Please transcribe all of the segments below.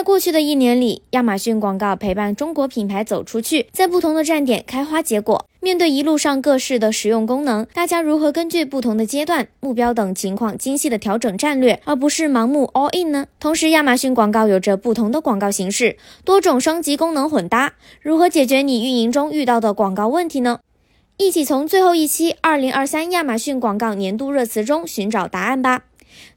在过去的一年里，亚马逊广告陪伴中国品牌走出去，在不同的站点开花结果。面对一路上各式的实用功能，大家如何根据不同的阶段、目标等情况精细的调整战略，而不是盲目 all in 呢？同时，亚马逊广告有着不同的广告形式，多种升级功能混搭，如何解决你运营中遇到的广告问题呢？一起从最后一期二零二三亚马逊广告年度热词中寻找答案吧。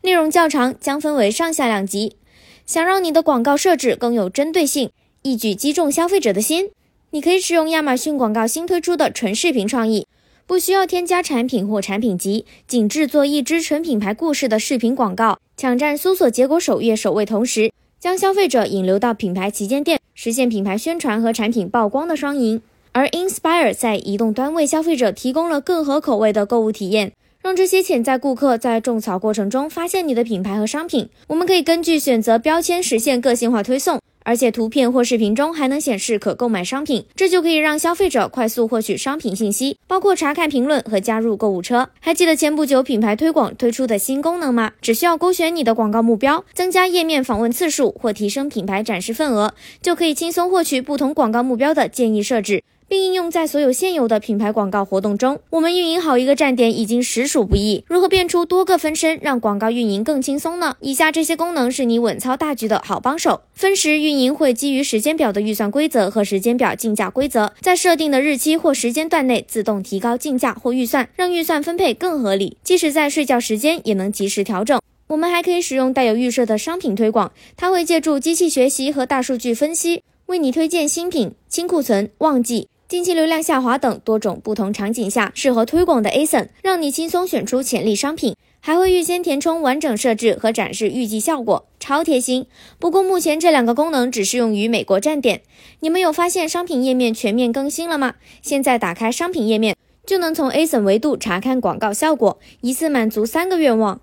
内容较长，将分为上下两集。想让你的广告设置更有针对性，一举击中消费者的心，你可以使用亚马逊广告新推出的纯视频创意，不需要添加产品或产品集，仅制作一支纯品牌故事的视频广告，抢占搜索结果首页首位，同时将消费者引流到品牌旗舰店，实现品牌宣传和产品曝光的双赢。而 Inspire 在移动端为消费者提供了更合口味的购物体验。让这些潜在顾客在种草过程中发现你的品牌和商品。我们可以根据选择标签实现个性化推送，而且图片或视频中还能显示可购买商品，这就可以让消费者快速获取商品信息，包括查看评论和加入购物车。还记得前不久品牌推广推出的新功能吗？只需要勾选你的广告目标，增加页面访问次数或提升品牌展示份额，就可以轻松获取不同广告目标的建议设置。并应用在所有现有的品牌广告活动中。我们运营好一个站点已经实属不易，如何变出多个分身，让广告运营更轻松呢？以下这些功能是你稳操大局的好帮手。分时运营会基于时间表的预算规则和时间表竞价规则，在设定的日期或时间段内自动提高竞价或预算，让预算分配更合理。即使在睡觉时间也能及时调整。我们还可以使用带有预设的商品推广，它会借助机器学习和大数据分析，为你推荐新品、清库存、旺季。近期流量下滑等多种不同场景下适合推广的 ASIN，让你轻松选出潜力商品，还会预先填充完整设置和展示预计效果，超贴心。不过目前这两个功能只适用于美国站点。你们有发现商品页面全面更新了吗？现在打开商品页面就能从 ASIN 维度查看广告效果，一次满足三个愿望。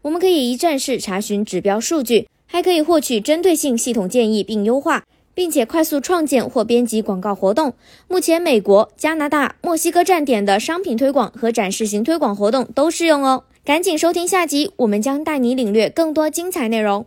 我们可以一站式查询指标数据，还可以获取针对性系统建议并优化。并且快速创建或编辑广告活动。目前，美国、加拿大、墨西哥站点的商品推广和展示型推广活动都适用哦。赶紧收听下集，我们将带你领略更多精彩内容。